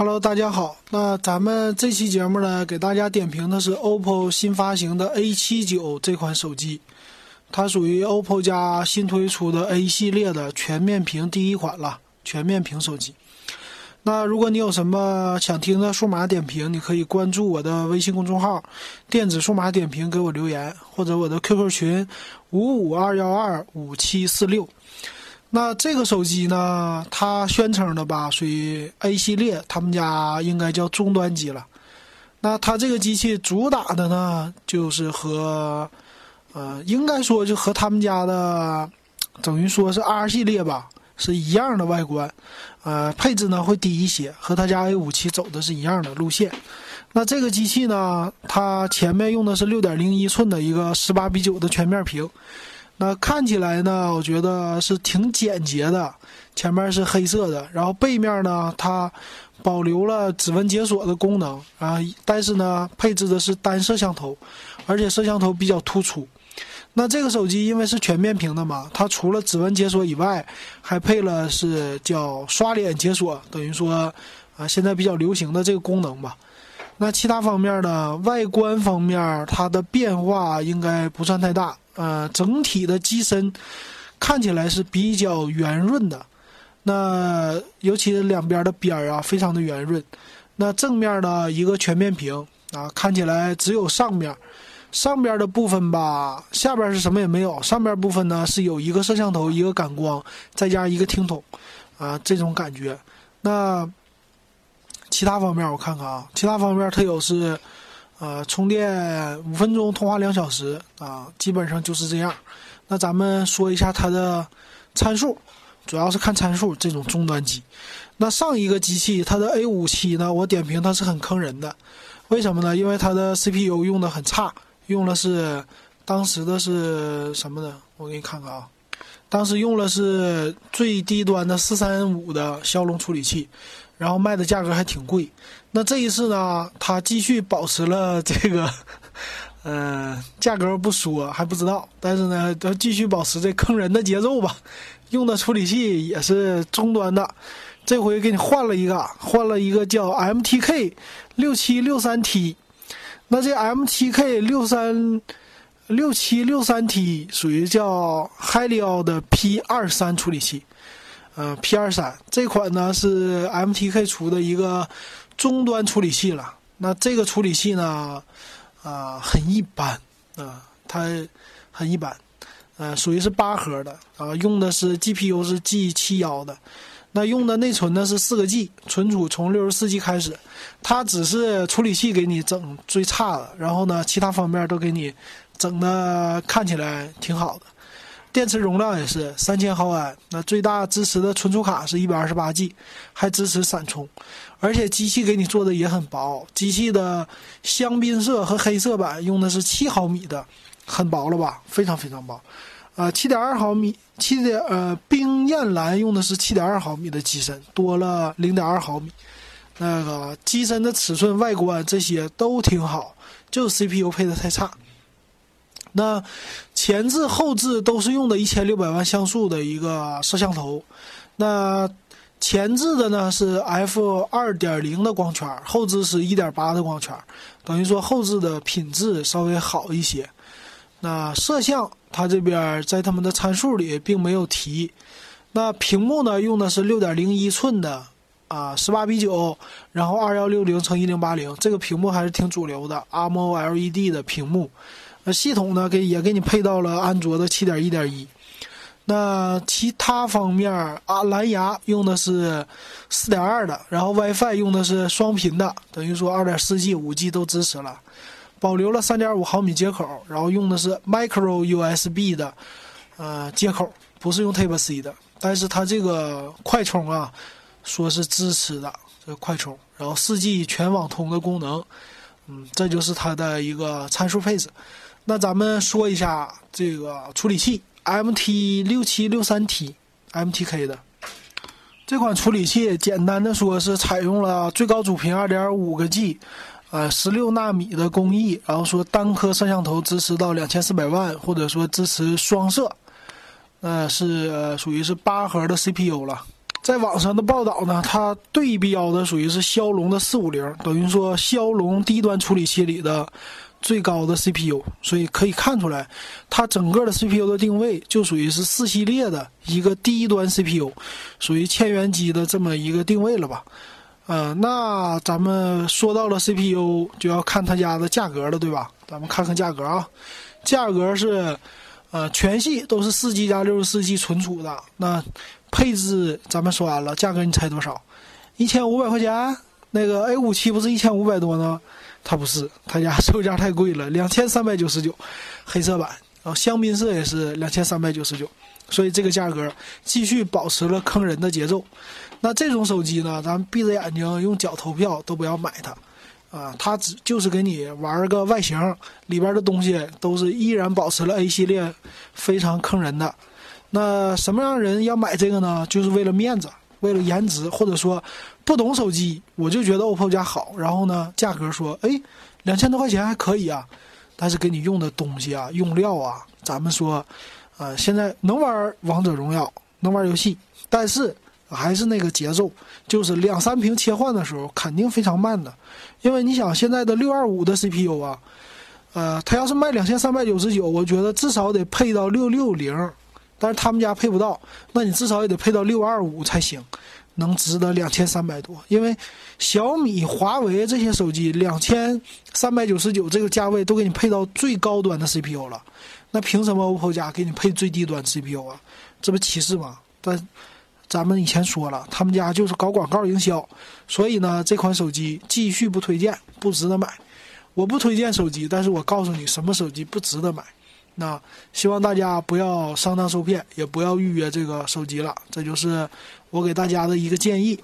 Hello，大家好。那咱们这期节目呢，给大家点评的是 OPPO 新发行的 A79 这款手机，它属于 OPPO 家新推出的 A 系列的全面屏第一款了，全面屏手机。那如果你有什么想听的数码点评，你可以关注我的微信公众号“电子数码点评”，给我留言，或者我的 QQ 群五五二幺二五七四六。那这个手机呢，它宣称的吧，属于 A 系列，他们家应该叫终端机了。那它这个机器主打的呢，就是和，呃，应该说就和他们家的，等于说是 R 系列吧，是一样的外观，呃，配置呢会低一些，和他家 A 五七走的是一样的路线。那这个机器呢，它前面用的是六点零一寸的一个十八比九的全面屏。那看起来呢，我觉得是挺简洁的。前面是黑色的，然后背面呢，它保留了指纹解锁的功能啊，但是呢，配置的是单摄像头，而且摄像头比较突出。那这个手机因为是全面屏的嘛，它除了指纹解锁以外，还配了是叫刷脸解锁，等于说啊，现在比较流行的这个功能吧。那其他方面呢，外观方面它的变化应该不算太大。呃，整体的机身看起来是比较圆润的，那尤其是两边的边儿啊，非常的圆润。那正面的一个全面屏啊，看起来只有上面，上边的部分吧，下边是什么也没有。上边部分呢是有一个摄像头、一个感光，再加一个听筒，啊，这种感觉。那其他方面我看看啊，其他方面它有是。呃，充电五分钟，通话两小时啊，基本上就是这样。那咱们说一下它的参数，主要是看参数。这种终端机，那上一个机器它的 A 五七呢，我点评它是很坑人的。为什么呢？因为它的 CPU 用的很差，用的是当时的是什么呢？我给你看看啊，当时用的是最低端的四三五的骁龙处理器。然后卖的价格还挺贵，那这一次呢，它继续保持了这个，呃，价格不说还不知道，但是呢，它继续保持这坑人的节奏吧。用的处理器也是终端的，这回给你换了一个，换了一个叫 MTK 六七六三 T。那这 MTK 六三六七六三 T 属于叫 Helio 的 P 二三处理器。呃，P 二三这款呢是 MTK 出的一个终端处理器了。那这个处理器呢，啊，很一般啊，它很一般，呃，属于是八核的啊，用的是 GPU 是 G 七幺的，那用的内存呢是四个 G，存储从六十四 G 开始。它只是处理器给你整最差的，然后呢，其他方面都给你整的看起来挺好的。电池容量也是三千毫安，那最大支持的存储卡是一百二十八 G，还支持闪充，而且机器给你做的也很薄，机器的香槟色和黑色版用的是七毫米的，很薄了吧？非常非常薄，啊，七点二毫米，七点呃冰焰蓝用的是七点二毫米的机身，多了零点二毫米，那个机身的尺寸、外观这些都挺好，就 CPU 配的太差。那前置后置都是用的一千六百万像素的一个摄像头，那前置的呢是 f 二点零的光圈，后置是一点八的光圈，等于说后置的品质稍微好一些。那摄像它这边在他们的参数里并没有提。那屏幕呢用的是六点零一寸的啊十八比九，然后二幺六零乘一零八零，这个屏幕还是挺主流的 AMOLED 的屏幕。那系统呢，给也给你配到了安卓的七点一点一。那其他方面啊，蓝牙用的是四点二的，然后 WiFi 用的是双频的，等于说二点四 G、五 G 都支持了，保留了三点五毫米接口，然后用的是 Micro USB 的呃接口，不是用 Type C 的。但是它这个快充啊，说是支持的这个快充，然后四 G 全网通的功能，嗯，这就是它的一个参数配置。那咱们说一下这个处理器，MT 六七六三 T，MTK 的这款处理器，简单的说是采用了最高主频二点五个 G，呃，十六纳米的工艺，然后说单颗摄像头支持到两千四百万，或者说支持双摄，呃，是属于是八核的 CPU 了。在网上的报道呢，它对标的属于是骁龙的四五零，等于说骁龙低端处理器里的最高的 CPU，所以可以看出来，它整个的 CPU 的定位就属于是四系列的一个低端 CPU，属于千元机的这么一个定位了吧？呃，那咱们说到了 CPU，就要看它家的价格了，对吧？咱们看看价格啊，价格是，呃，全系都是四 G 加六十四 G 存储的。那配置咱们说完了，价格你猜多少？一千五百块钱？那个 A 五七不是一千五百多呢？它不是，他家 售价太贵了，两千三百九十九，黑色版，然后香槟色也是两千三百九十九，所以这个价格继续保持了坑人的节奏。那这种手机呢，咱闭着眼睛用脚投票都不要买它，啊，它只就是给你玩个外形，里边的东西都是依然保持了 A 系列非常坑人的。那什么样人要买这个呢？就是为了面子，为了颜值，或者说不懂手机，我就觉得 OPPO 家好。然后呢，价格说，哎，两千多块钱还可以啊，但是给你用的东西啊、用料啊，咱们说，呃，现在能玩王者荣耀，能玩游戏，但是。还是那个节奏，就是两三屏切换的时候肯定非常慢的，因为你想现在的六二五的 CPU 啊，呃，它要是卖两千三百九十九，我觉得至少得配到六六零，但是他们家配不到，那你至少也得配到六二五才行，能值得两千三百多。因为小米、华为这些手机两千三百九十九这个价位都给你配到最高端的 CPU 了，那凭什么 OPPO 家给你配最低端 CPU 啊？这不歧视吗？但。咱们以前说了，他们家就是搞广告营销，所以呢，这款手机继续不推荐，不值得买。我不推荐手机，但是我告诉你什么手机不值得买。那希望大家不要上当受骗，也不要预约这个手机了。这就是我给大家的一个建议。